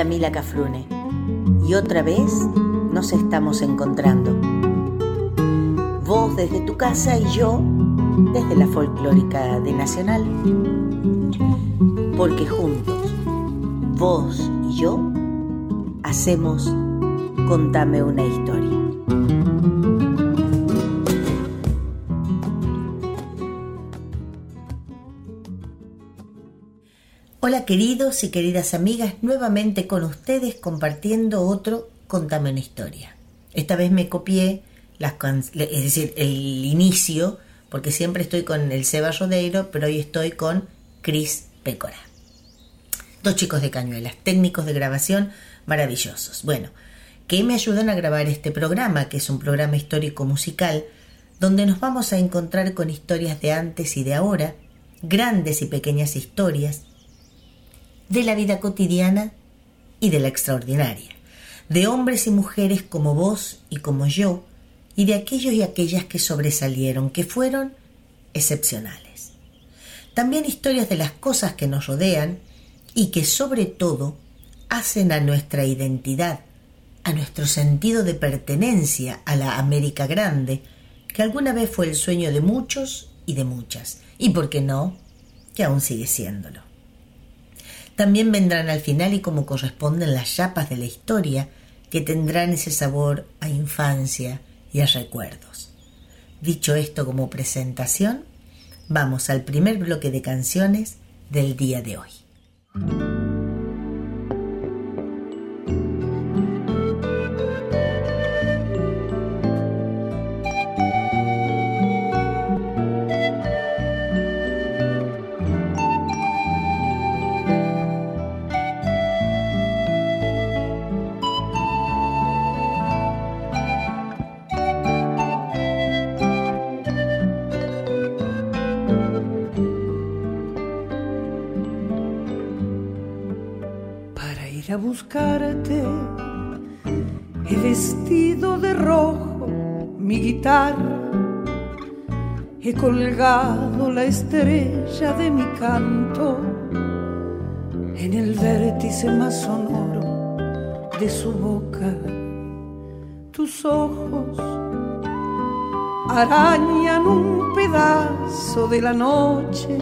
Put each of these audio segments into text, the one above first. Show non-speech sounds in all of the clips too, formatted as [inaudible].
Yamila Cafrune y otra vez nos estamos encontrando. Vos desde tu casa y yo desde la folclórica de Nacional. Porque juntos, vos y yo, hacemos Contame una historia. Queridos y queridas amigas, nuevamente con ustedes compartiendo otro Contame una historia. Esta vez me copié las es decir, el inicio, porque siempre estoy con el Seba Rodeiro, pero hoy estoy con Cris Pécora. Dos chicos de cañuelas, técnicos de grabación maravillosos. Bueno, que me ayudan a grabar este programa, que es un programa histórico musical, donde nos vamos a encontrar con historias de antes y de ahora, grandes y pequeñas historias, de la vida cotidiana y de la extraordinaria, de hombres y mujeres como vos y como yo, y de aquellos y aquellas que sobresalieron, que fueron excepcionales. También historias de las cosas que nos rodean y que sobre todo hacen a nuestra identidad, a nuestro sentido de pertenencia a la América Grande, que alguna vez fue el sueño de muchos y de muchas, y por qué no, que aún sigue siéndolo. También vendrán al final y como corresponden las chapas de la historia que tendrán ese sabor a infancia y a recuerdos. Dicho esto como presentación, vamos al primer bloque de canciones del día de hoy. Canto en el vértice más sonoro de su boca. Tus ojos arañan un pedazo de la noche.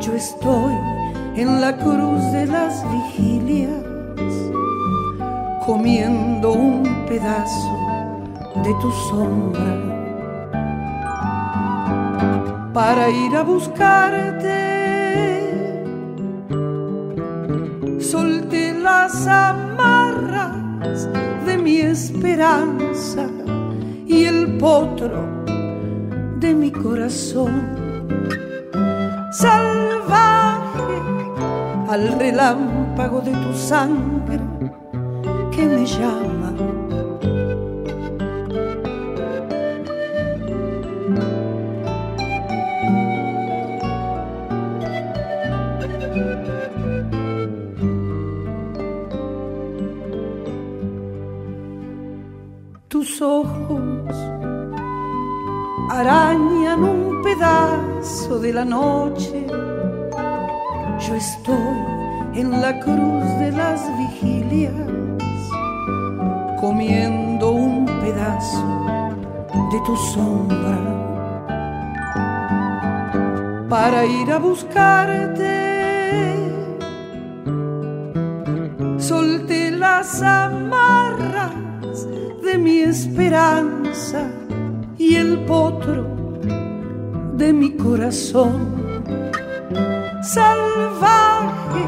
Yo estoy en la cruz de las vigilias, comiendo un pedazo de tu sombra para ir a buscarte. Solté las amarras de mi esperanza y el potro de mi corazón. Salvaje al relámpago de tu sangre que me llama. Ojos arañan un pedazo de la noche yo estoy en la cruz de las vigilias, comiendo un pedazo de tu sombra para ir a buscarte. Solté las mi esperanza y el potro de mi corazón salvaje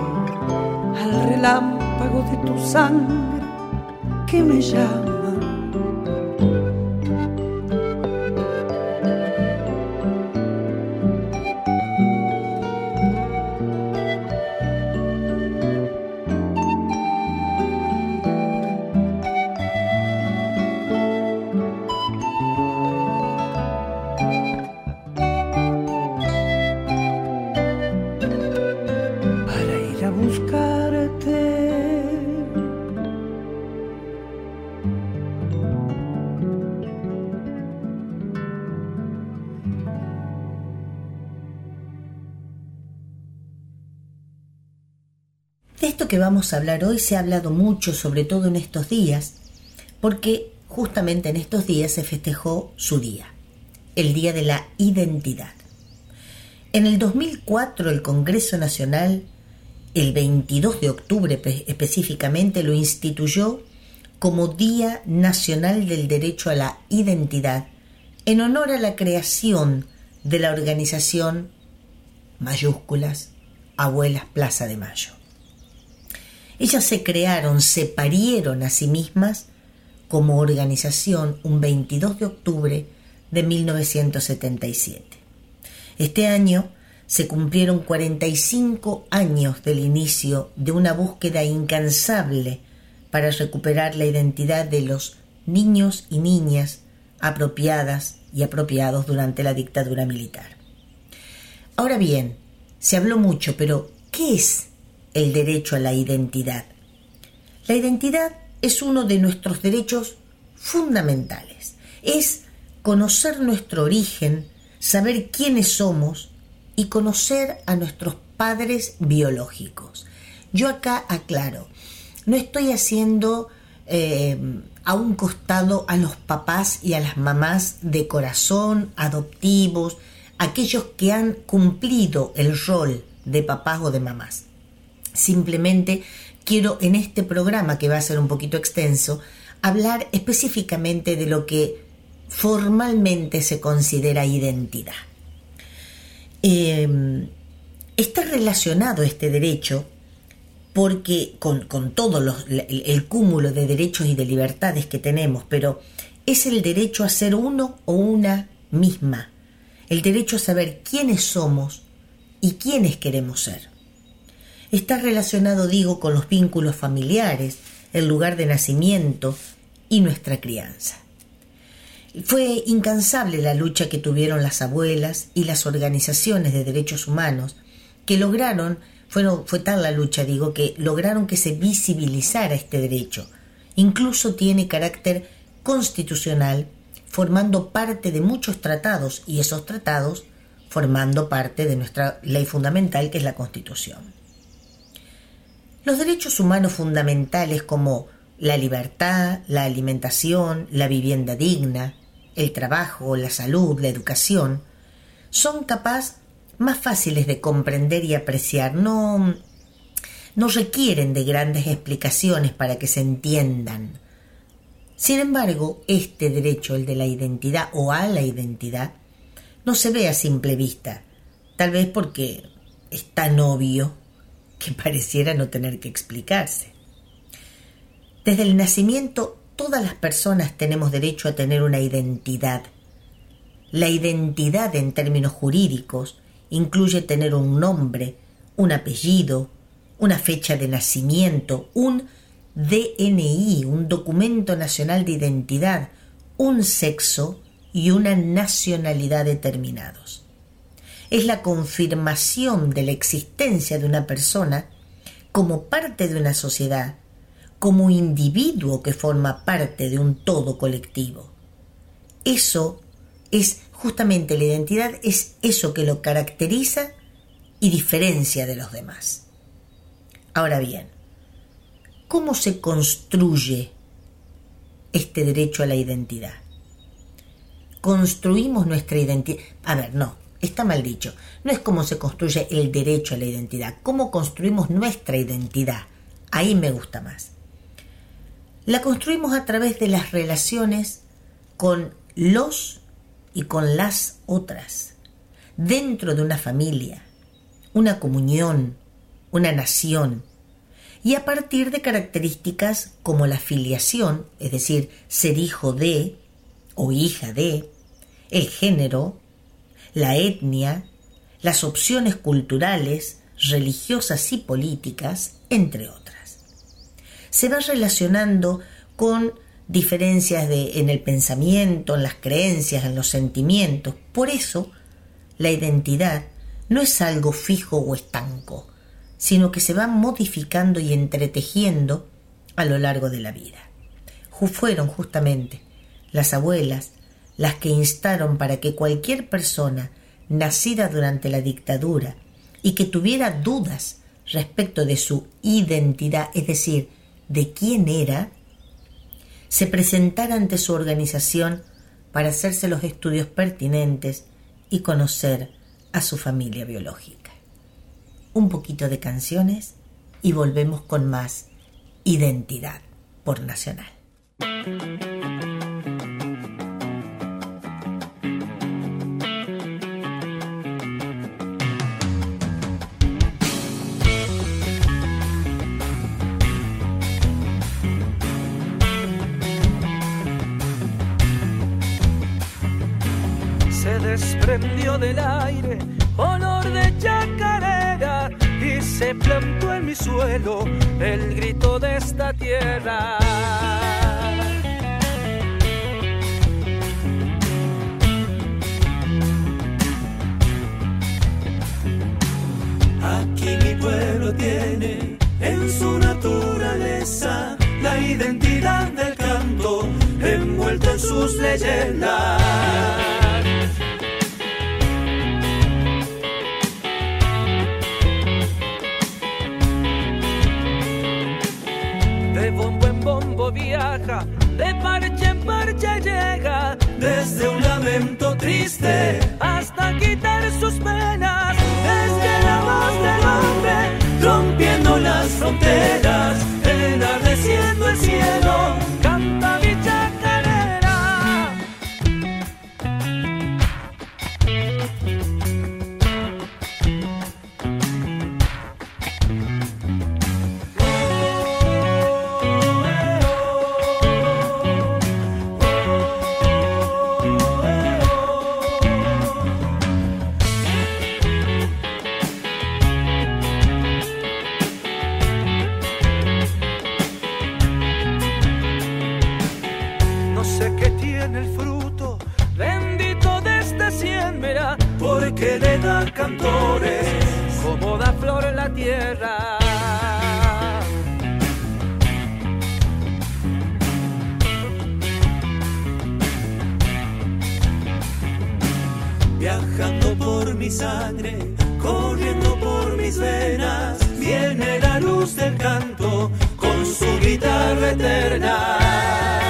al relámpago de tu sangre que me llama. Esto que vamos a hablar hoy se ha hablado mucho, sobre todo en estos días, porque justamente en estos días se festejó su día, el Día de la Identidad. En el 2004 el Congreso Nacional, el 22 de octubre específicamente, lo instituyó como Día Nacional del Derecho a la Identidad en honor a la creación de la organización mayúsculas Abuelas Plaza de Mayo. Ellas se crearon, se parieron a sí mismas como organización un 22 de octubre de 1977. Este año se cumplieron 45 años del inicio de una búsqueda incansable para recuperar la identidad de los niños y niñas apropiadas y apropiados durante la dictadura militar. Ahora bien, se habló mucho, pero ¿qué es el derecho a la identidad? La identidad es uno de nuestros derechos fundamentales. Es conocer nuestro origen, saber quiénes somos y conocer a nuestros padres biológicos. Yo acá aclaro, no estoy haciendo eh, a un costado a los papás y a las mamás de corazón, adoptivos, aquellos que han cumplido el rol de papás o de mamás. Simplemente quiero en este programa, que va a ser un poquito extenso, hablar específicamente de lo que formalmente se considera identidad. Eh, está relacionado este derecho porque con, todo el, cúmulo de derechos y de libertades que tenemos, pero es el derecho a ser uno o una misma, el derecho a saber quiénes somos y quiénes queremos ser. Está relacionado, digo, con los vínculos familiares, el lugar de nacimiento y nuestra crianza. Fue incansable la lucha que tuvieron las abuelas y las organizaciones de derechos humanos que lograron fue tal la lucha, digo, que lograron que se visibilizara este derecho. Incluso tiene carácter constitucional, formando parte de muchos tratados y esos tratados formando parte de nuestra ley fundamental que es la Constitución. Los derechos humanos fundamentales como la libertad, la alimentación, la vivienda digna, el trabajo, la salud, la educación, son capaces más fáciles de comprender y apreciar, no, no requieren de grandes explicaciones para que se entiendan. Sin embargo, este derecho, el de la identidad o a la identidad, no se ve a simple vista, tal vez porque es tan obvio que pareciera no tener que explicarse. Desde el nacimiento, todas las personas tenemos derecho a tener una identidad. La identidad en términos jurídicos incluye tener un nombre, un apellido, una fecha de nacimiento, un DNI, un documento nacional de identidad, un sexo y una nacionalidad determinados. Es la confirmación de la existencia de una persona como parte de una sociedad, como individuo que forma parte de un todo colectivo. Eso es justamente la identidad es eso que lo caracteriza y diferencia de los demás. Ahora bien, ¿cómo se construye este derecho a la identidad? Construimos nuestra identidad. A ver, no, está mal dicho. No es cómo se construye el derecho a la identidad, cómo construimos nuestra identidad. Ahí me gusta más. La construimos a través de las relaciones con los y con las otras, dentro de una familia, una comunión, una nación, y a partir de características como la filiación, es decir, ser hijo de o hija de, el género, la etnia, las opciones culturales, religiosas y políticas, entre otras. Se va relacionando con diferencias de, en el pensamiento, en las creencias, en los sentimientos. Por eso, la identidad no es algo fijo o estanco, sino que se va modificando y entretejiendo a lo largo de la vida. Fueron justamente las abuelas las que instaron para que cualquier persona nacida durante la dictadura y que tuviera dudas respecto de su identidad, es decir, de quién era, se presentara ante su organización para hacerse los estudios pertinentes y conocer a su familia biológica. Un poquito de canciones y volvemos con más identidad por nacional. Desprendió del aire olor de chacarera y se plantó en mi suelo el grito de esta tierra. Aquí mi pueblo tiene en su naturaleza la identidad del canto envuelto en sus leyendas. De parche en parche llega, Desde un lamento triste hasta quitar sus penas. Desde la voz del hombre, rompiendo las fronteras, enardeciendo el cielo. El fruto bendito de esta siembra, Porque le da cantores como da flor en la tierra. viajando por mi sangre, corriendo por mis venas. Viene la luz del canto con su guitarra eterna.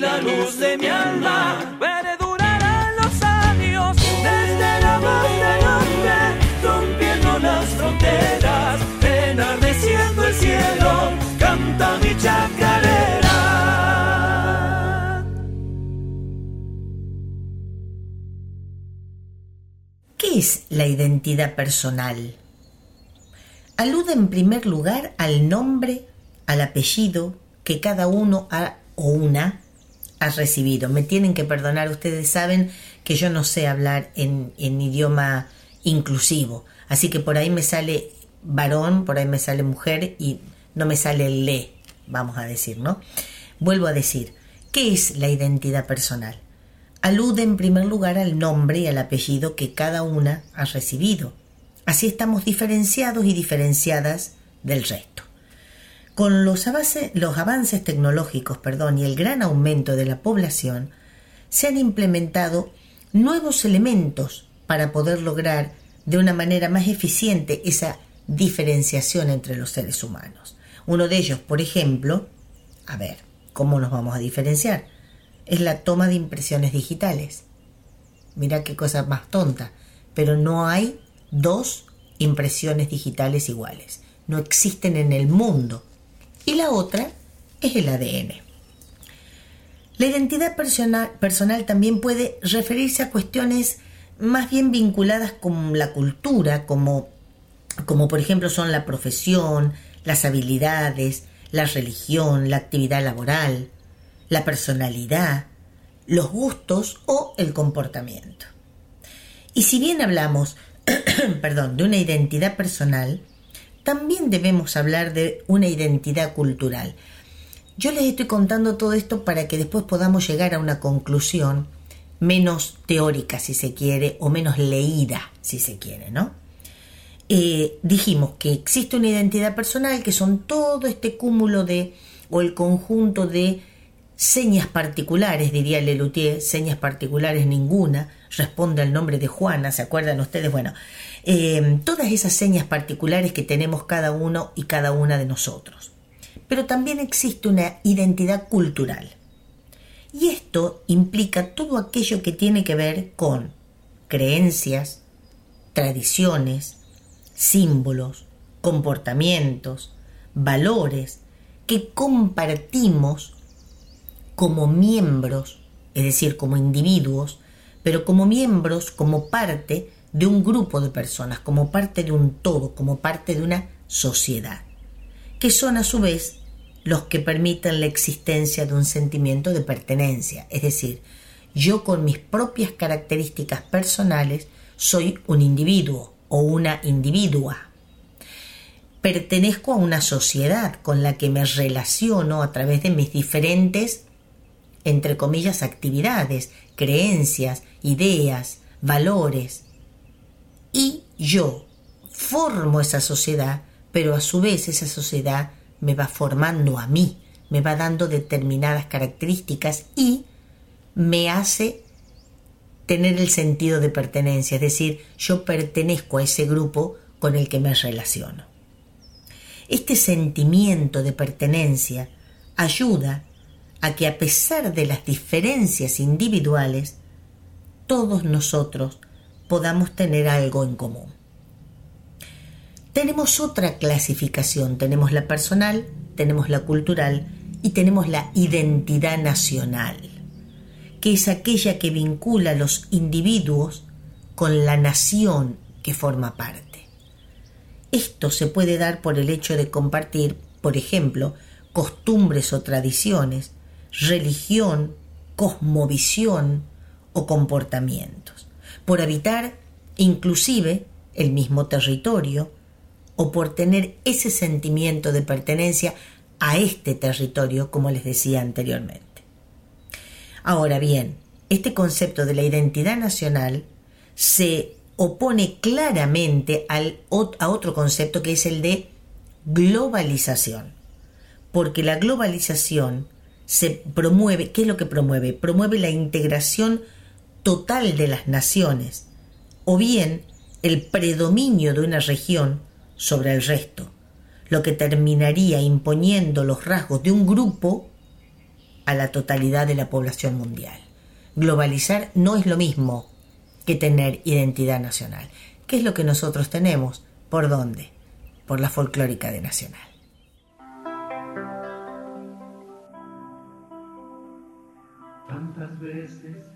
La luz de mi alma perdurará en los años desde la voz del hombre, rompiendo las fronteras, enardeciendo el cielo, canta mi chacarera. ¿Qué es la identidad personal? Alude en primer lugar al nombre, al apellido que cada uno ha, o una ha recibido. Me tienen que perdonar, ustedes saben que yo no sé hablar en, en idioma inclusivo, así que por ahí me sale varón, por ahí me sale mujer y no me sale le, vamos a decir, ¿no? Vuelvo a decir, ¿qué es la identidad personal? Alude en primer lugar al nombre y al apellido que cada una ha recibido. Así estamos diferenciados y diferenciadas del resto. Con los, avance- los avances tecnológicos perdón, y el gran aumento de la población, se han implementado nuevos elementos para poder lograr de una manera más eficiente esa diferenciación entre los seres humanos. Uno de ellos, por ejemplo, a ver, ¿cómo nos vamos a diferenciar? Es la toma de impresiones digitales. Mira qué cosa más tonta, pero no hay dos impresiones digitales iguales. No existen en el mundo. Y la otra es el ADN. La identidad personal, personal también puede referirse a cuestiones más bien vinculadas con la cultura, como, como por ejemplo son la profesión, las habilidades, la religión, la actividad laboral, la personalidad, los gustos o el comportamiento. Y si bien hablamos, [clears throat] perdón, de una identidad personal, también debemos hablar de una identidad cultural. Yo les estoy contando todo esto para que después podamos llegar a una conclusión menos teórica, si se quiere, o menos leída, si se quiere, ¿no? Eh, dijimos que existe una identidad personal que son todo este cúmulo de, o el conjunto de señas particulares, diría Lelutier, señas particulares ninguna, responde al nombre de Juana, ¿se acuerdan ustedes? Bueno, eh, todas esas señas particulares que tenemos cada uno y cada una de nosotros. Pero también existe una identidad cultural. Y esto implica todo aquello que tiene que ver con creencias, tradiciones, símbolos, comportamientos, valores que compartimos como miembros, es decir, como individuos, pero como miembros, como parte de un grupo de personas, como parte de un todo, como parte de una sociedad, que son a su vez los que permiten la existencia de un sentimiento de pertenencia, es decir, yo con mis propias características personales soy un individuo o una individua. Pertenezco a una sociedad con la que me relaciono a través de mis diferentes entre comillas, actividades, creencias, ideas, valores. Y yo formo esa sociedad, pero a su vez esa sociedad me va formando a mí, me va dando determinadas características y me hace tener el sentido de pertenencia, es decir, yo pertenezco a ese grupo con el que me relaciono. Este sentimiento de pertenencia ayuda a que a pesar de las diferencias individuales, todos nosotros podamos tener algo en común. Tenemos otra clasificación, tenemos la personal, tenemos la cultural y tenemos la identidad nacional, que es aquella que vincula a los individuos con la nación que forma parte. Esto se puede dar por el hecho de compartir, por ejemplo, costumbres o tradiciones, religión, cosmovisión o comportamientos, por habitar inclusive el mismo territorio o por tener ese sentimiento de pertenencia a este territorio, como les decía anteriormente. Ahora bien, este concepto de la identidad nacional se opone claramente al, a otro concepto que es el de globalización, porque la globalización se promueve, ¿qué es lo que promueve? Promueve la integración total de las naciones, o bien el predominio de una región sobre el resto, lo que terminaría imponiendo los rasgos de un grupo a la totalidad de la población mundial. Globalizar no es lo mismo que tener identidad nacional. ¿Qué es lo que nosotros tenemos? ¿Por dónde? Por la folclórica de Nacional. Veces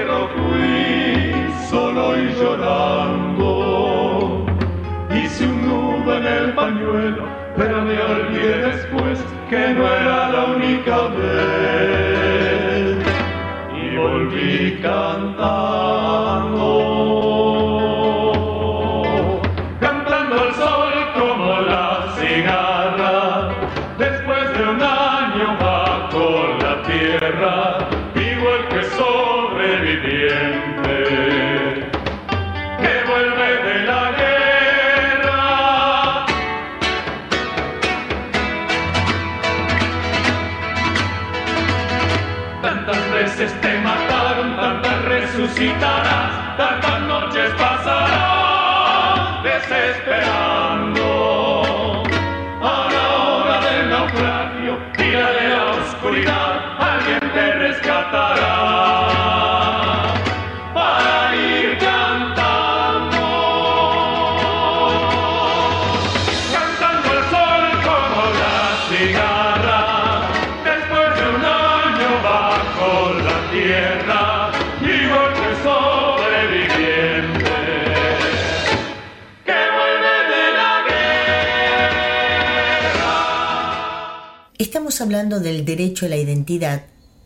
Hablando del derecho a la identidad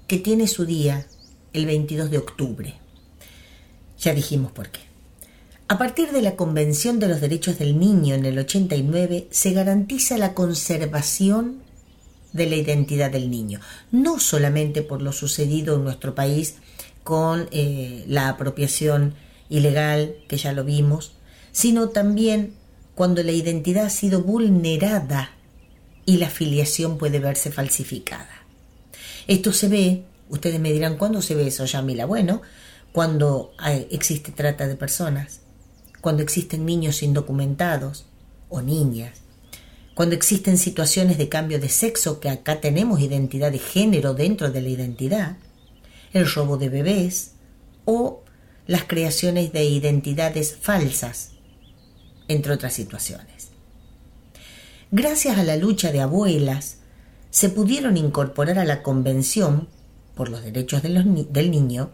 que tiene su día el 22 de octubre. Ya dijimos por qué. A partir de la Convención de los Derechos del Niño en el 89 se garantiza la conservación de la identidad del niño, no solamente por lo sucedido en nuestro país con eh, la apropiación ilegal, que ya lo vimos, sino también cuando la identidad ha sido vulnerada y la filiación puede verse falsificada. Esto se ve, ustedes me dirán, ¿cuándo se ve eso, Yamila? Bueno, cuando hay- existe trata de personas, cuando existen niños indocumentados o niñas, cuando existen situaciones de cambio de sexo, que acá tenemos identidad de género dentro de la identidad, el robo de bebés o las creaciones de identidades falsas, entre otras situaciones. Gracias a la lucha de abuelas, se pudieron incorporar a la Convención por los Derechos del Niño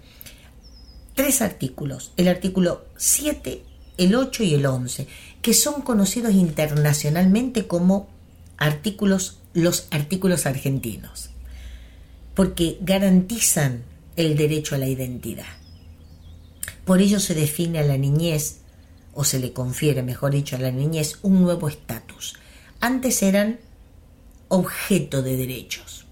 tres artículos, el artículo 7, el 8 y el 11, que son conocidos internacionalmente como artículos, los artículos argentinos, porque garantizan el derecho a la identidad. Por ello se define a la niñez, o se le confiere, mejor dicho, a la niñez un nuevo estatus. Antes eran objeto de derechos.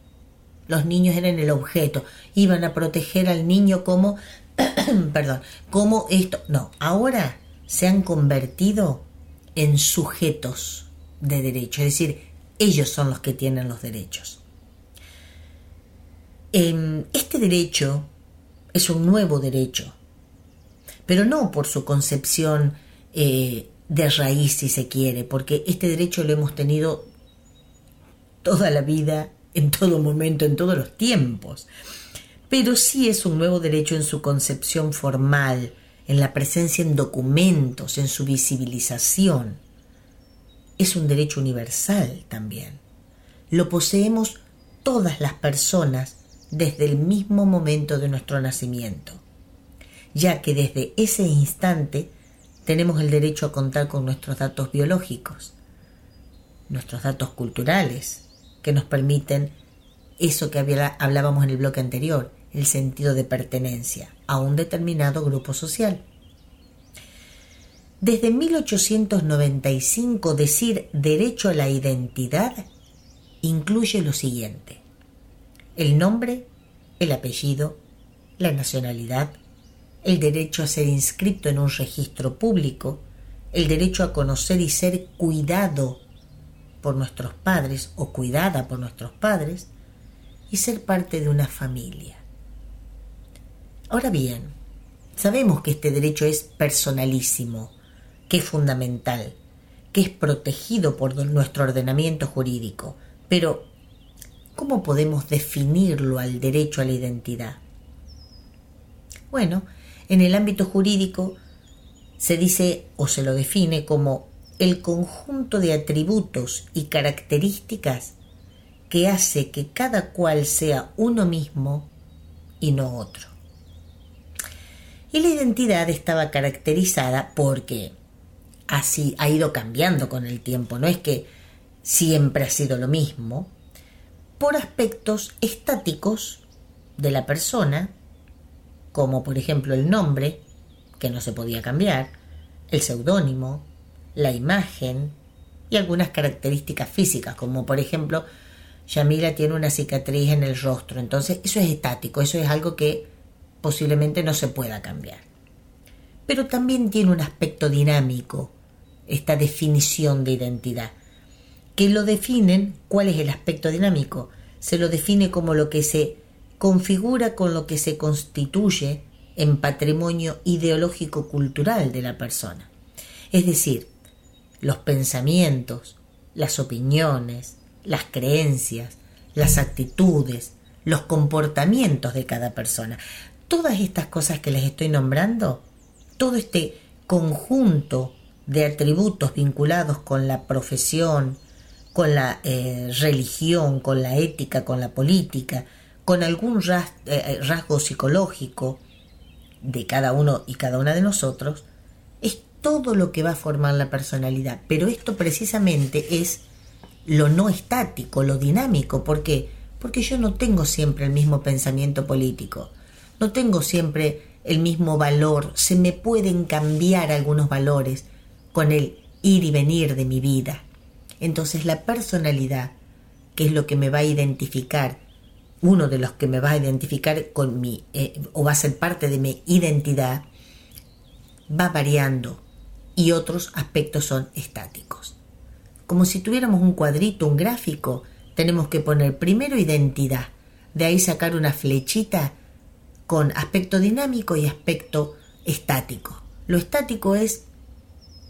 Los niños eran el objeto, iban a proteger al niño como, [clears throat] perdón, como esto. No, ahora se han convertido en sujetos de derecho, es decir, ellos son los que tienen los derechos. Em, Este derecho es un nuevo derecho, pero no por su concepción eh, de raíz, si se quiere, porque este derecho lo hemos tenido toda la vida, en todo momento, en todos los tiempos. Pero sí es un nuevo derecho en su concepción formal, en la presencia en documentos, en su visibilización. Es un derecho universal también. Lo poseemos todas las personas desde el mismo momento de nuestro nacimiento, ya que desde ese instante tenemos el derecho a contar con nuestros datos biológicos, nuestros datos culturales, que nos permiten eso que hablábamos en el bloque anterior, el sentido de pertenencia a un determinado grupo social. Desde 1895 decir derecho a la identidad incluye lo siguiente. El nombre, el apellido, la nacionalidad, el derecho a ser inscrito en un registro público, el derecho a conocer y ser cuidado por nuestros padres o cuidada por nuestros padres y ser parte de una familia. Ahora bien, sabemos que este derecho es personalísimo, que es fundamental, que es protegido por nuestro ordenamiento jurídico, pero ¿cómo podemos definirlo al derecho a la identidad? Bueno, en el ámbito jurídico se dice o se lo define como el conjunto de atributos y características que hace que cada cual sea uno mismo y no otro. Y la identidad estaba caracterizada porque así ha ido cambiando con el tiempo, no es que siempre ha sido lo mismo, por aspectos estáticos de la persona, como por ejemplo el nombre, que no se podía cambiar, el seudónimo, la imagen y algunas características físicas, como por ejemplo, Yamila tiene una cicatriz en el rostro, entonces eso es estático, eso es algo que posiblemente no se pueda cambiar. Pero también tiene un aspecto dinámico, esta definición de identidad, que lo definen, ¿cuál es el aspecto dinámico? Se lo define como lo que se configura con lo que se constituye en patrimonio ideológico cultural de la persona. Es decir, los pensamientos, las opiniones, las creencias, las actitudes, los comportamientos de cada persona. Todas estas cosas que les estoy nombrando, todo este conjunto de atributos vinculados con la profesión, con la eh, religión, con la ética, con la política, con algún eh, eh, rasgo psicológico de cada uno y cada una de nosotros, es todo lo que va a formar la personalidad. Pero esto precisamente es lo no estático, lo dinámico. ¿Por qué? Porque yo no tengo siempre el mismo pensamiento político, no tengo siempre el mismo valor, se me pueden cambiar algunos valores con el ir y venir de mi vida. Entonces la personalidad, que es lo que me va a identificar, uno de los que me va a identificar con mi, eh, o va a ser parte de mi identidad, va variando y otros aspectos son estáticos. Como si tuviéramos un cuadrito, un gráfico, tenemos que poner primero identidad, de ahí sacar una flechita con aspecto dinámico y aspecto estático. Lo estático es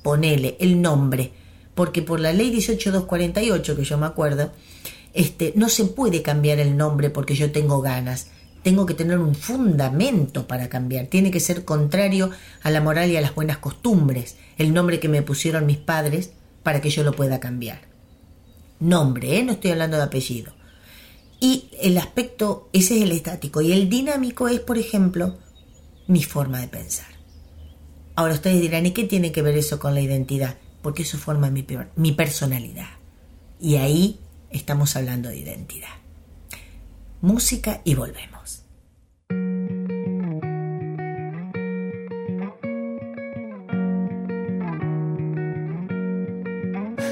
ponerle el nombre, porque por la ley 18248, que yo me acuerdo, este, no se puede cambiar el nombre porque yo tengo ganas. Tengo que tener un fundamento para cambiar. Tiene que ser contrario a la moral y a las buenas costumbres. El nombre que me pusieron mis padres para que yo lo pueda cambiar. Nombre, ¿eh? no estoy hablando de apellido. Y el aspecto, ese es el estático. Y el dinámico es, por ejemplo, mi forma de pensar. Ahora ustedes dirán, ¿y qué tiene que ver eso con la identidad? porque eso forma mi, mi personalidad. Y ahí estamos hablando de identidad. Música y volvemos.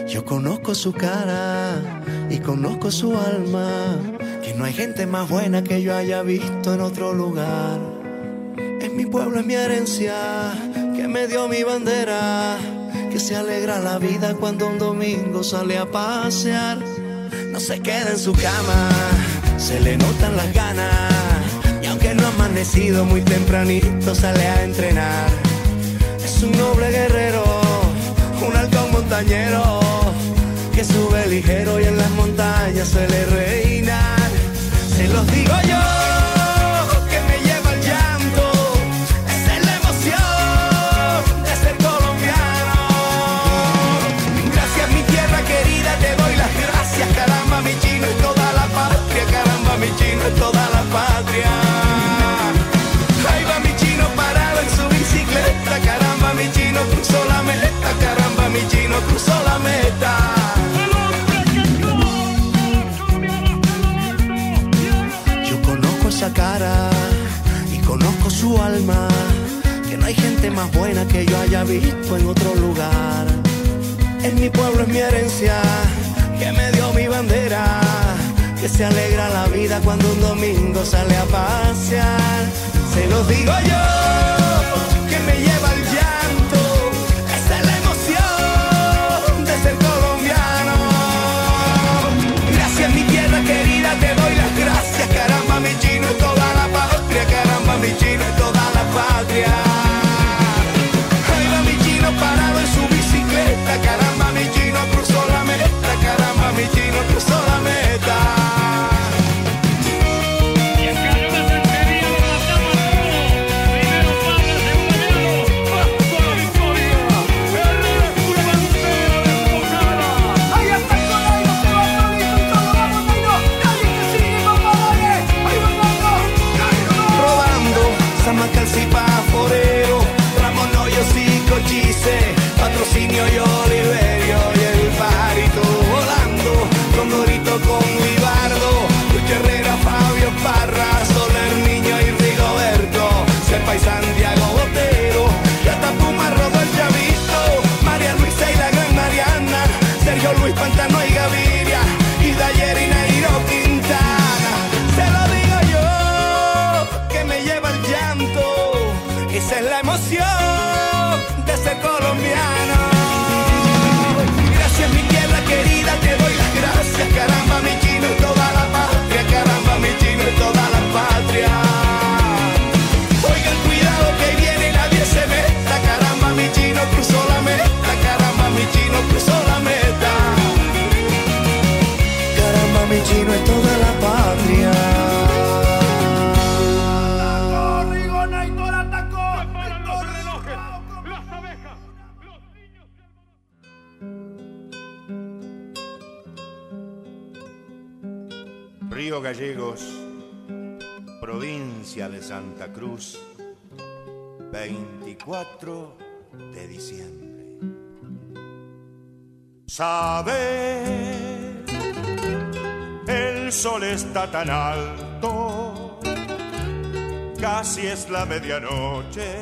Yo conozco su cara y conozco su alma, que no hay gente más buena que yo haya visto en otro lugar. Es mi pueblo, es mi herencia, que me dio mi bandera que se alegra la vida cuando un domingo sale a pasear. No se queda en su cama, se le notan las ganas. Y aunque no ha amanecido muy tempranito, sale a entrenar. Es un noble guerrero, un alto montañero, que sube ligero y en las montañas suele reinar. Se los digo yo. Toda la patria. Ahí va mi chino parado en su bicicleta, caramba mi chino cruzó la meta, caramba mi chino cruzó la meta. Yo conozco esa cara y conozco su alma, que no hay gente más buena que yo haya visto en otro lugar. En mi pueblo es mi herencia, que me dio mi bandera que se alegra la vida cuando un domingo sale a pasear. Se lo digo yo, que me lleva el llanto, esa es la emoción de ser colombiano. Gracias mi tierra querida, te doy las gracias, caramba mi chino es Santa Cruz, 24 de diciembre. Sabe, el sol está tan alto, casi es la medianoche,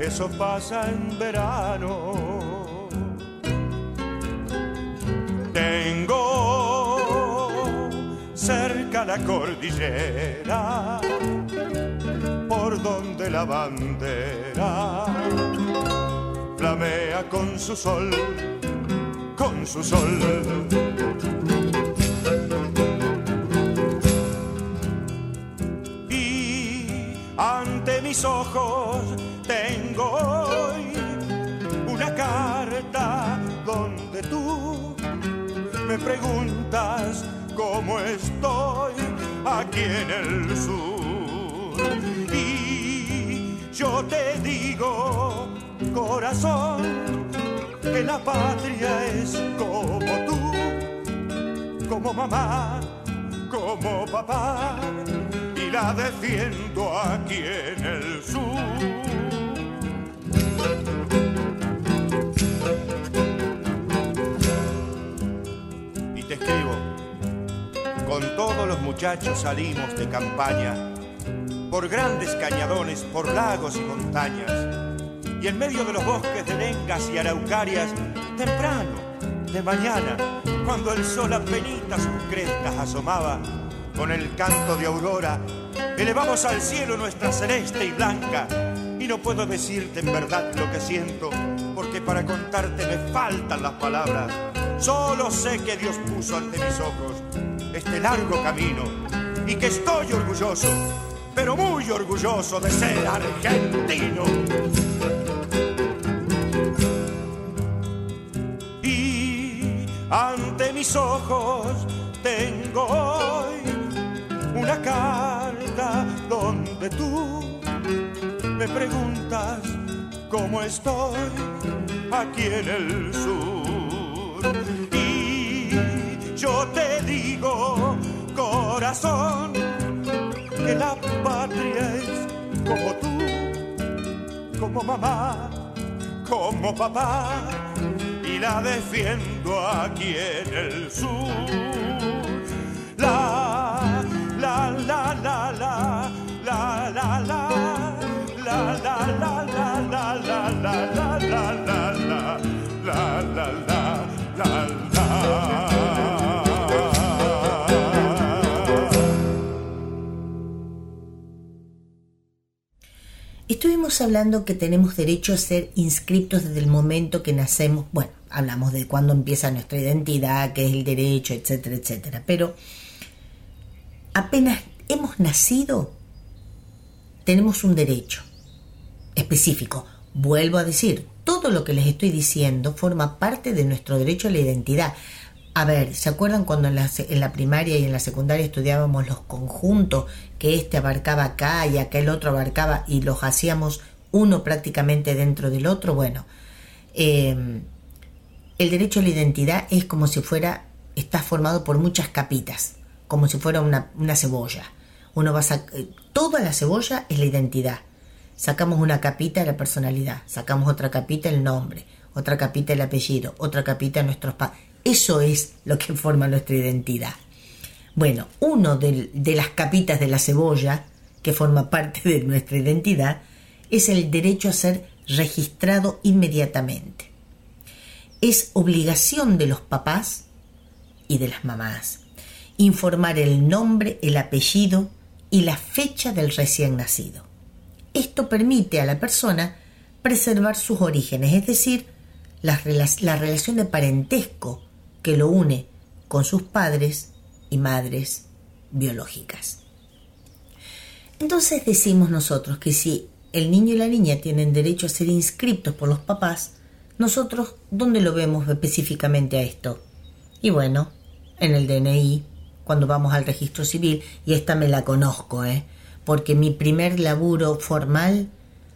eso pasa en verano. Tengo la cordillera por donde la bandera flamea con su sol, con su sol. Y ante mis ojos tengo hoy una carta donde tú me preguntas cómo estoy aquí en el sur. Y yo te digo, corazón, que la patria es como tú, como mamá, como papá, y la defiendo aquí en el sur. Salimos de campaña, por grandes cañadones, por lagos y montañas, y en medio de los bosques de lengas y araucarias, temprano, de mañana, cuando el sol apenas sus crestas asomaba, con el canto de aurora, elevamos al cielo nuestra celeste y blanca, y no puedo decirte en verdad lo que siento, porque para contarte me faltan las palabras. Solo sé que Dios puso ante mis ojos este largo camino y que estoy orgulloso, pero muy orgulloso de ser argentino. Y ante mis ojos tengo hoy una carta donde tú me preguntas cómo estoy aquí en el sur. Yo te digo, corazón, que la patria es como tú, como mamá, como papá, y la defiendo aquí en el sur. La, la, la, la, la, la, la, la la la la la la la la la la Estuvimos hablando que tenemos derecho a ser inscriptos desde el momento que nacemos. Bueno, hablamos de cuándo empieza nuestra identidad, qué es el derecho, etcétera, etcétera. Pero apenas hemos nacido, tenemos un derecho específico. Vuelvo a decir, todo lo que les estoy diciendo forma parte de nuestro derecho a la identidad. A ver, ¿se acuerdan cuando en la, en la, primaria y en la secundaria estudiábamos los conjuntos que este abarcaba acá y aquel otro abarcaba y los hacíamos uno prácticamente dentro del otro? Bueno, eh, el derecho a la identidad es como si fuera, está formado por muchas capitas, como si fuera una, una cebolla. Uno va a toda la cebolla es la identidad. Sacamos una capita de la personalidad, sacamos otra capita el nombre, otra capita el apellido, otra capita nuestros padres. Eso es lo que forma nuestra identidad. Bueno, uno de, las capitas de la cebolla, que forma parte de nuestra identidad, es el derecho a ser registrado inmediatamente. Es obligación de los papás y de las mamás informar el nombre, el apellido y la fecha del recién nacido. Esto permite a la persona preservar sus orígenes, es decir, la relación de parentesco que lo une con sus padres y madres biológicas. Entonces decimos nosotros que si el niño y la niña tienen derecho a ser inscriptos por los papás, nosotros, ¿dónde lo vemos específicamente a esto? Y bueno, en el DNI, cuando vamos al registro civil, y esta me la conozco, ¿eh? porque mi primer laburo formal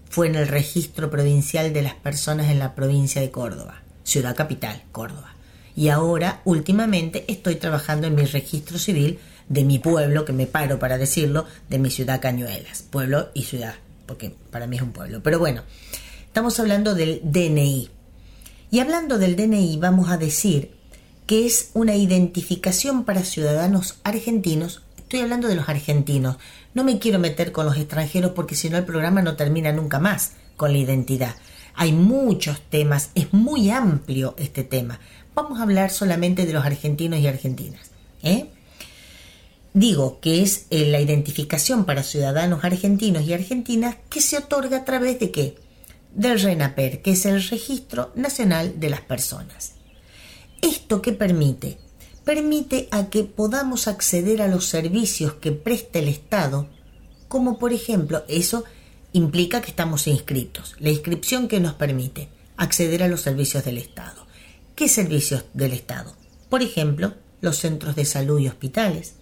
fue en el registro provincial de las personas en la provincia de Córdoba, ciudad capital, Córdoba. Y ahora últimamente estoy trabajando en mi registro civil de mi pueblo, que me paro para decirlo, de mi ciudad Cañuelas, pueblo y ciudad, porque para mí es un pueblo. Pero bueno, estamos hablando del DNI. Y hablando del DNI vamos a decir que es una identificación para ciudadanos argentinos. Estoy hablando de los argentinos. No me quiero meter con los extranjeros porque si no el programa no termina nunca más con la identidad. Hay muchos temas, es muy amplio este tema. Vamos a hablar solamente de los argentinos y argentinas. ¿eh? Digo que es eh, la identificación para ciudadanos argentinos y argentinas que se otorga a través de qué? Del RENAPER, que es el Registro Nacional de las Personas. ¿Esto qué permite? Permite a que podamos acceder a los servicios que presta el Estado, como por ejemplo, eso implica que estamos inscritos, la inscripción que nos permite acceder a los servicios del Estado. ¿Qué servicios del Estado? Por ejemplo, los centros de salud y hospitales,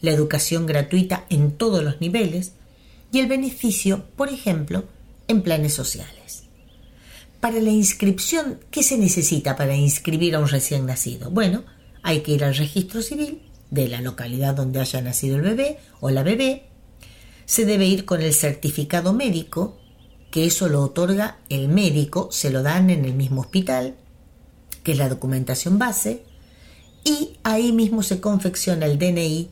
la educación gratuita en todos los niveles y el beneficio, por ejemplo, en planes sociales. Para la inscripción, ¿qué se necesita para inscribir a un recién nacido? Bueno, hay que ir al registro civil de la localidad donde haya nacido el bebé o la bebé, se debe ir con el certificado médico, que eso lo otorga el médico, se lo dan en el mismo hospital, que es la documentación base, y ahí mismo se confecciona el DNI,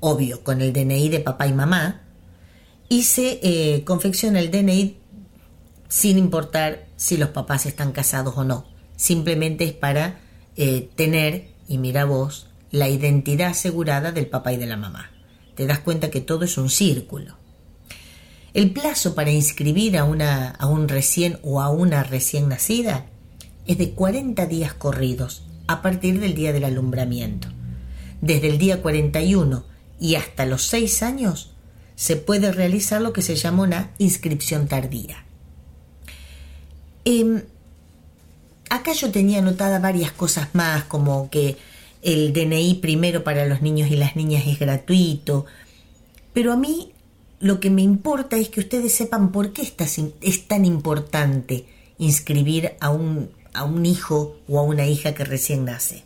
obvio, con el DNI de papá y mamá, y se eh, confecciona el DNI sin importar si los papás están casados o no. Simplemente es para eh, tener, y mira vos, la identidad asegurada del papá y de la mamá. Te das cuenta que todo es un círculo. El plazo para inscribir a, una, a un recién o a una recién nacida es de 40 días corridos a partir del día del alumbramiento. Desde el día 41 y hasta los 6 años se puede realizar lo que se llama una inscripción tardía. Em, acá yo tenía anotadas varias cosas más, como que el DNI primero para los niños y las niñas es gratuito, pero a mí lo que me importa es que ustedes sepan por qué es tan importante inscribir a un, a un hijo o a una hija que recién nace.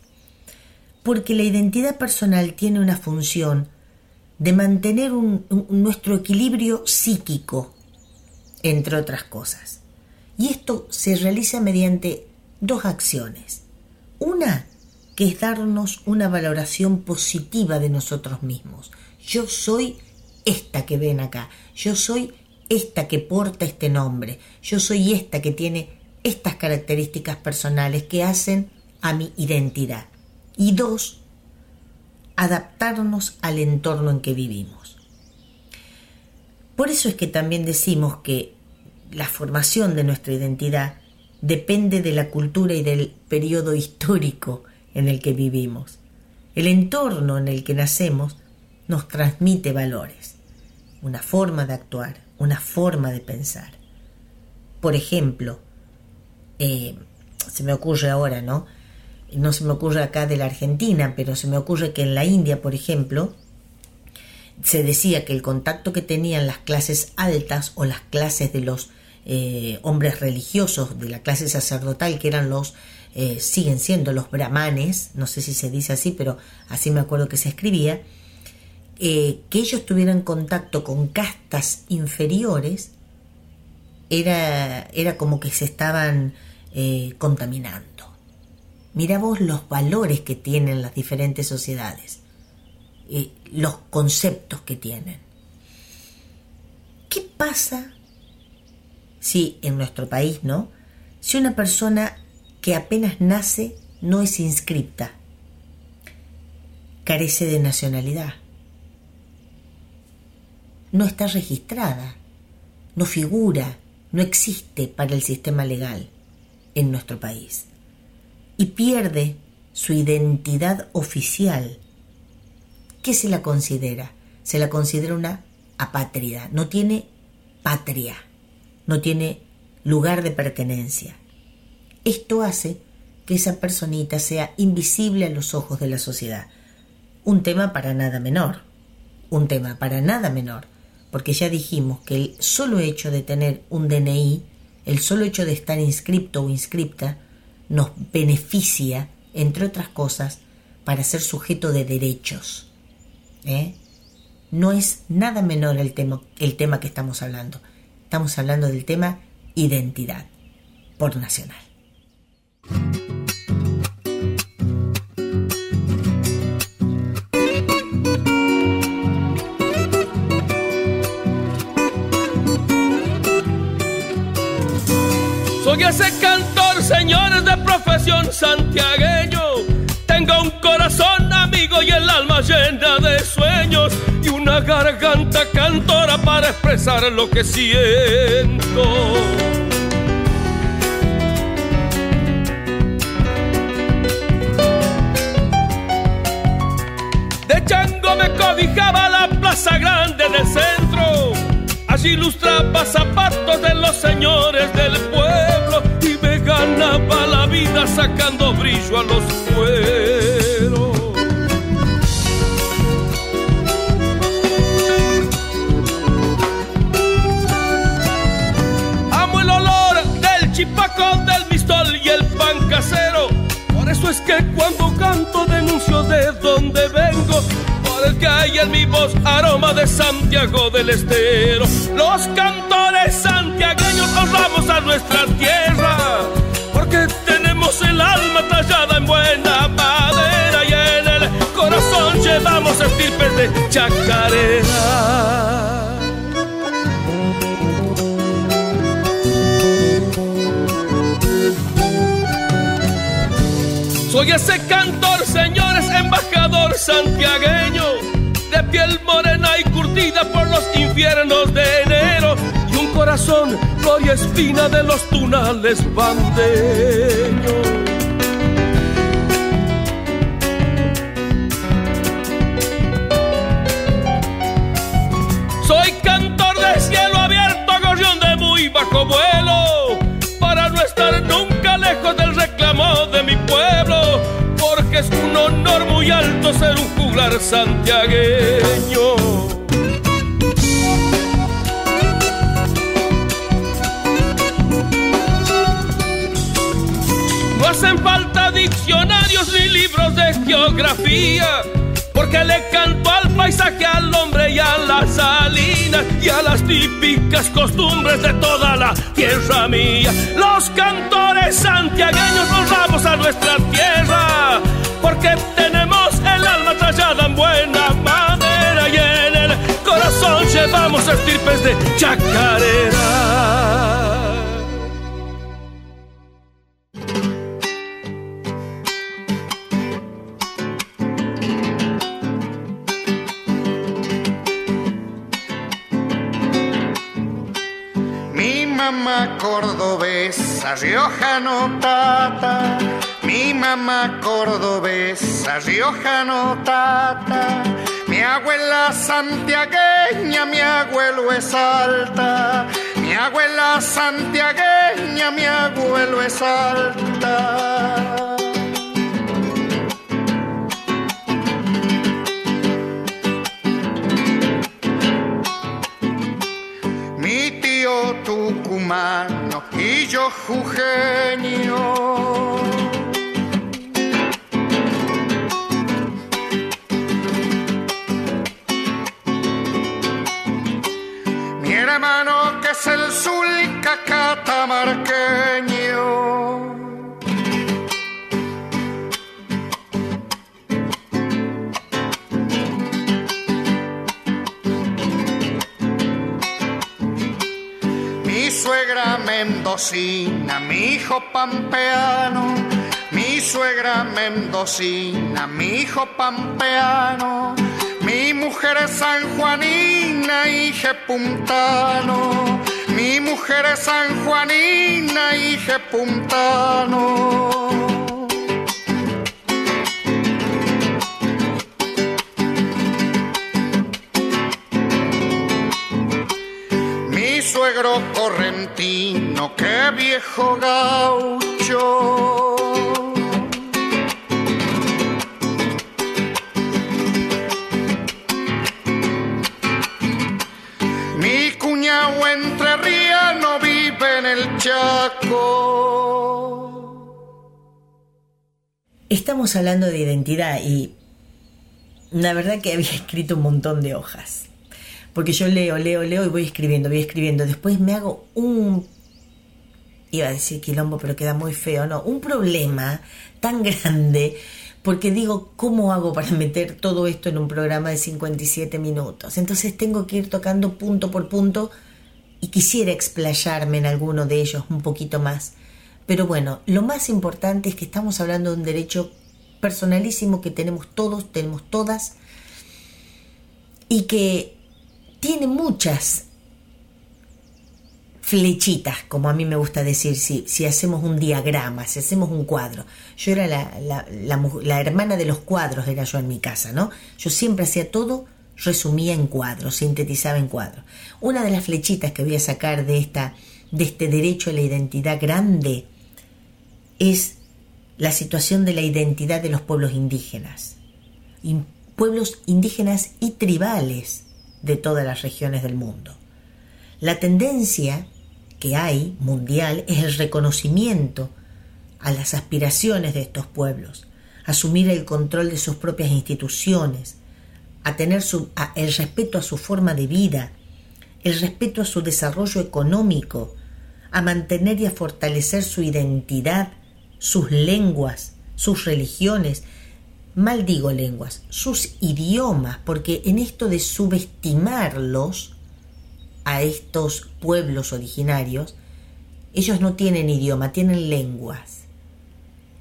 Porque la identidad personal tiene una función de mantener nuestro equilibrio psíquico, entre otras cosas. Y esto se realiza mediante dos acciones. Una, que es darnos una valoración positiva de nosotros mismos. Yo soy esta que ven acá, yo soy esta que porta este nombre, yo soy esta que tiene estas características personales que hacen a mi identidad. Y dos, adaptarnos al entorno en que vivimos. Por eso es que también decimos que la formación de nuestra identidad depende de la cultura y del periodo histórico en el que vivimos. El entorno en el que nacemos nos transmite valores, una forma de actuar, una forma de pensar. Por ejemplo, eh, se me ocurre ahora, ¿no? No se me ocurre acá de la Argentina, pero se me ocurre que en la India, por ejemplo, se decía que el contacto que tenían las clases altas o las clases de los eh, hombres religiosos de la clase sacerdotal, que eran los, eh, siguen siendo los brahmanes, no sé si se dice así, pero así me acuerdo que se escribía, que ellos tuvieran contacto con castas inferiores, era, era como que se estaban contaminando. Mira vos los valores que tienen las diferentes sociedades, los conceptos que tienen. ¿Qué pasa si en nuestro país, ¿no? Si una persona que apenas nace no es inscripta, carece de nacionalidad, no está registrada, no figura, no existe para el sistema legal en nuestro país y pierde su identidad oficial, ¿qué se la considera? Se la considera una apátrida, no tiene patria no tiene lugar de pertenencia. Esto hace que esa personita sea invisible a los ojos de la sociedad. Un tema para nada menor, un tema para nada menor, porque ya dijimos que el solo hecho de tener un DNI, el solo hecho de estar inscripto o inscripta, nos beneficia entre otras cosas, para ser sujeto de derechos. ¿eh? No es nada menor el tema, el tema que estamos hablando. Estamos hablando del tema identidad por nacional. Soy ese cantor, señores de profesión santiagueño. Tengo un corazón amigo y el alma llena de sueños y una garganta cantora para expresar lo que siento. De chango me cobijaba la plaza grande del centro. Allí ilustraba zapatos de los señores del sacando brillo a los cueros. Amo el olor del chipacón, del mistol y el pan casero. Por eso es que cuando canto denuncio de dónde vengo. Por el que hay en mi voz aroma de Santiago del Estero. Los cantores santiagueños honramos a nuestra tierra. El alma tallada en buena madera y en el corazón llevamos estirpes de chacarera. Soy ese cantor, señores, embajador santiagueño, de piel morena y curtida por los infiernos de enero, y un corazón, gloria espina de los tunales bandeños. Bajo vuelo, para no estar nunca lejos del reclamo de mi pueblo, porque es un honor muy alto ser un juglar santiagueño. No hacen falta diccionarios ni libros de geografía, porque le canto al paisaje, al hombre y a la salina y a las típicas costumbres de toda la tierra mía. Los cantores santiagueños honramos a nuestra tierra, porque tenemos el alma tallada en buena madera y en el corazón llevamos estirpes de chacarera. Cordobesa, riojano tata. Mi mamá cordobesa, riojano tata. Mi abuela santiagueña, mi abuelo es alta. Mi abuela santiagueña, mi abuelo es alta. mi yo jujeño. Mi hermano que es el sulca catamarqueño. Mi hijo pampeano. Mi suegra mendocina, mi hijo pampeano. Mi mujer es sanjuanina, hija puntano. Mi mujer es sanjuanina, hija puntano. Mi suegro correntino, qué viejo gaucho. Mi cuñado entrerriano vive en el Chaco. Estamos hablando de identidad y la verdad que había [laughs] escrito un montón de hojas. Porque yo leo, leo, leo y voy escribiendo, voy escribiendo. Después me hago un iba a decir quilombo, pero queda muy feo, no, un problema tan grande porque digo, ¿cómo hago para meter todo esto en un programa de 57 minutos? Entonces tengo que ir tocando punto por punto y quisiera explayarme en alguno de ellos un poquito más. Pero bueno, lo más importante es que estamos hablando de un derecho personalísimo que tenemos todos, tenemos todas, y que tiene muchas flechitas, como a mí me gusta decir, si, si hacemos un diagrama, si hacemos un cuadro. Yo era la, hermana de los cuadros, era yo en mi casa, ¿no? Yo siempre hacía todo, resumía en cuadros, sintetizaba en cuadros. Una de las flechitas que voy a sacar de, esta, de este derecho a la identidad grande es la situación de la identidad de los pueblos indígenas, pueblos indígenas y tribales de todas las regiones del mundo. La tendencia que hay mundial es el reconocimiento a las aspiraciones de estos pueblos, asumir el control de sus propias instituciones, a tener el respeto a su forma de vida, el respeto a su desarrollo económico, a mantener y a fortalecer su identidad, sus lenguas, sus religiones, mal digo lenguas, sus idiomas, porque en esto de subestimarlos, a estos pueblos originarios, ellos no tienen idioma, tienen lenguas.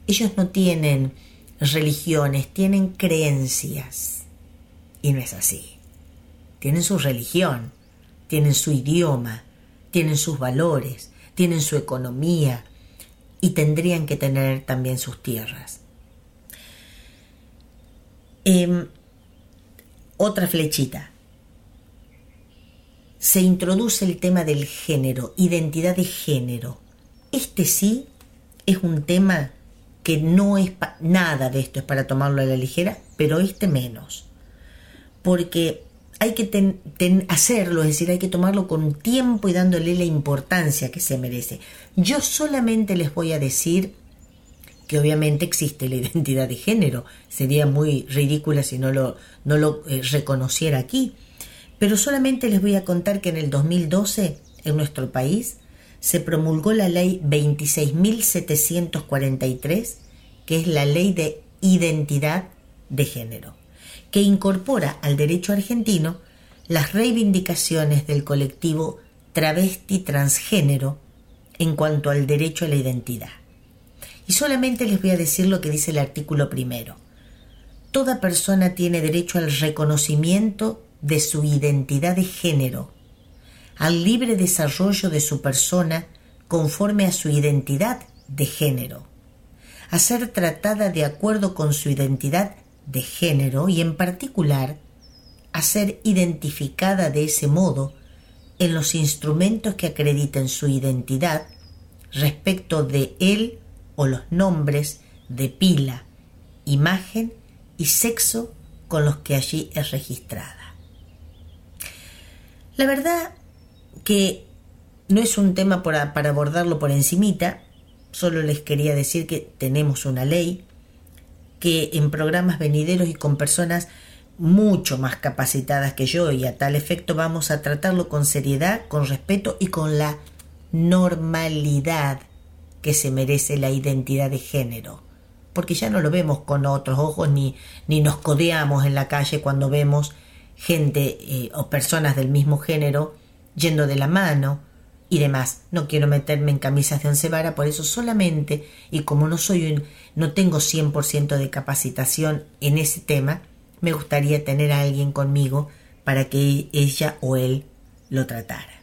Ellos no tienen religiones, tienen creencias. Y no es así. Tienen su religión, tienen su idioma, tienen sus valores, tienen su economía y tendrían que tener también sus tierras. Em, otra flechita se introduce el tema del género, identidad de género. Este sí es un tema que no es nada de esto es para tomarlo a la ligera, pero este menos. Porque hay que hacerlo, es decir, hay que tomarlo con tiempo y dándole la importancia que se merece. Yo solamente les voy a decir que obviamente existe la [laughs] identidad de género. Sería muy ridícula si no lo, no lo eh, reconociera aquí. Pero solamente les voy a contar que en el 2012, en nuestro país, se promulgó la ley 26.743, que es la ley de identidad de género, que incorpora al derecho argentino las reivindicaciones del colectivo travesti transgénero en cuanto al derecho a la identidad. Y solamente les voy a decir lo que dice el artículo primero. Toda persona tiene derecho al reconocimiento de su identidad de género, al libre desarrollo de su persona conforme a su identidad de género, a ser tratada de acuerdo con su identidad de género y en particular a ser identificada de ese modo en los instrumentos que acrediten su identidad respecto de él o los nombres de pila, imagen y sexo con los que allí es registrada. La verdad que no es un tema para, abordarlo por encimita, solo les quería decir que tenemos una ley que en programas venideros y con personas mucho más capacitadas que yo y a tal efecto vamos a tratarlo con seriedad, con respeto y con la normalidad que se merece la identidad de género. Porque ya no lo vemos con otros ojos ni, ni nos codeamos en la calle cuando vemos gente eh, o personas del mismo género yendo de la mano y demás. No quiero meterme en camisas de once vara, por eso solamente, y como no soy un, no tengo 100% de capacitación en ese tema, me gustaría tener a alguien conmigo para que ella o él lo tratara.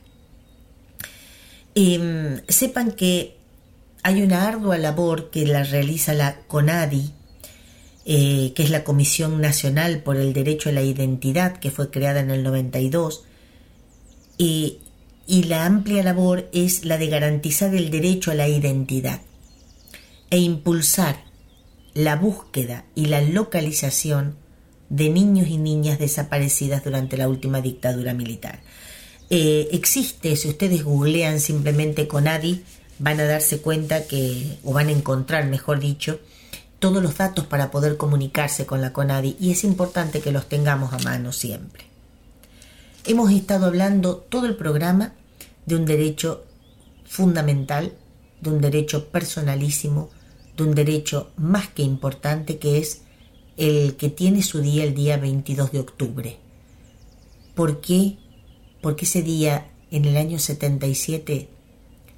Em, sepan que hay una ardua labor que la realiza la CONADI, eh, que es la Comisión Nacional por el Derecho a la Identidad, que fue creada en el 92, y, la amplia labor es la de garantizar el derecho a la identidad e impulsar la búsqueda y la localización de niños y niñas desaparecidas durante la última dictadura militar. Eh, existe, si ustedes googlean simplemente CONADI, van a darse cuenta que, o van a encontrar, mejor dicho, todos los datos para poder comunicarse con la CONADI y es importante que los tengamos a mano siempre. Hemos estado hablando todo el programa de un derecho fundamental, de un derecho personalísimo, de un derecho más que importante que es el que tiene su día el día 22 de octubre. ¿Por qué? Porque ese día, en el año 77,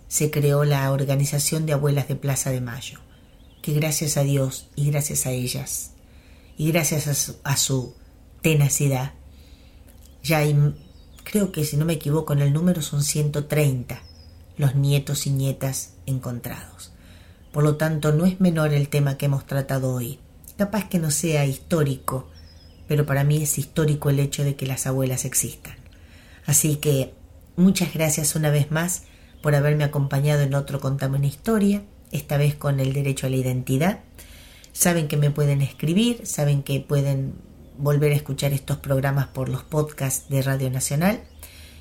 se creó la Organización de Abuelas de Plaza de Mayo, que gracias a Dios y gracias a ellas, y gracias a su, tenacidad, ya hay, creo que si no me equivoco en el número son 130 los nietos y nietas encontrados. Por lo tanto, no es menor el tema que hemos tratado hoy. Capaz que no sea histórico, pero para mí es histórico el hecho de que las abuelas existan. Así que muchas gracias una vez más por haberme acompañado en otro Contame una historia, esta vez con el derecho a la identidad. Saben que me pueden escribir, saben que pueden volver a escuchar estos programas por los podcasts de Radio Nacional.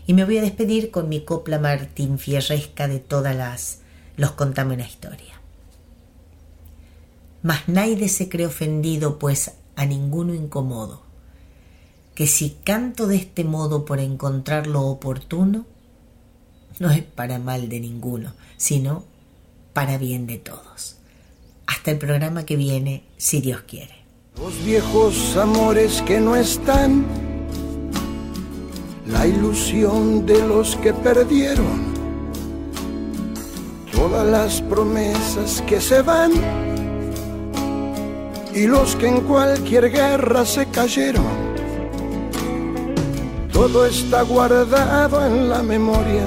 Y me voy a despedir con mi copla Martín Fierresca de todas las los Contame una historia. Mas nadie se cree ofendido, pues a ninguno incomodo, que si canto de este modo por encontrar lo oportuno, no es para mal de ninguno, sino para bien de todos. Hasta el programa que viene, si Dios quiere. Los viejos amores que no están, la ilusión de los que perdieron, todas las promesas que se van y los que en cualquier guerra se cayeron. Todo está guardado en la memoria,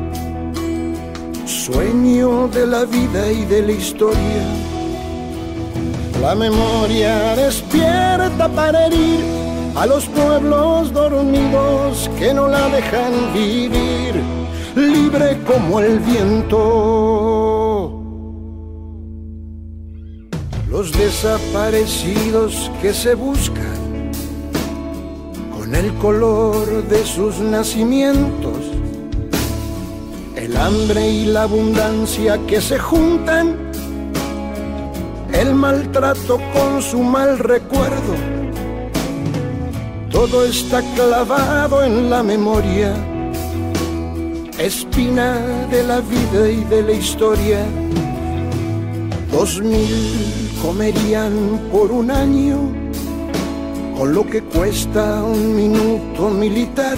sueño de la vida y de la historia. La memoria despierta para herir a los pueblos dormidos que no la dejan vivir, libre como el viento los desaparecidos que se buscan con el color de sus nacimientos, el hambre y la abundancia que se juntan, el maltrato con su mal recuerdo, todo está clavado en la memoria, espina de la vida y de la historia. Dos mil comerían por un año con lo que cuesta un minuto militar.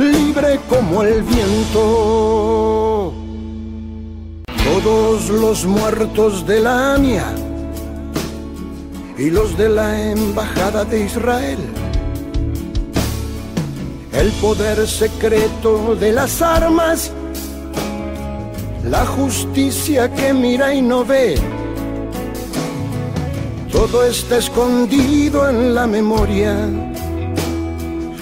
libre como el viento. Todos los muertos de la AMIA y los de la Embajada de Israel. El poder secreto de las armas la justicia que mira y no ve. Todo está escondido en la memoria,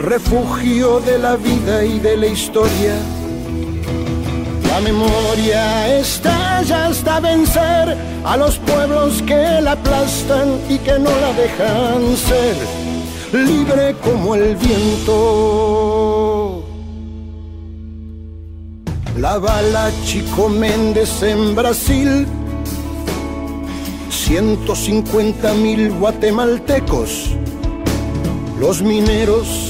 refugio de la vida y de la historia. La memoria estalla hasta vencer a los pueblos que la aplastan y que no la dejan ser, libre como el viento. La bala Chico Méndez en Brasil, 150 mil guatemaltecos, los mineros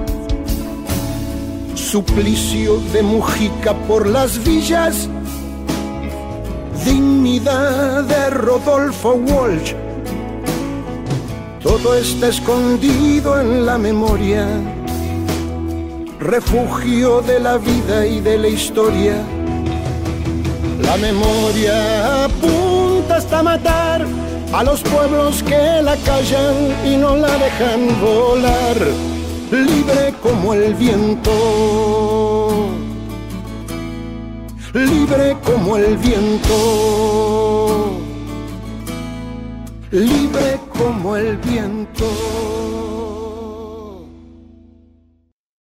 suplicio de Mujica por las villas, dignidad de Rodolfo Walsh. Todo está escondido en la memoria, refugio de la vida y de la historia. La memoria apunta hasta matar a los pueblos que la callan y no la dejan volar, libre como el viento, libre como el viento, libre como el viento.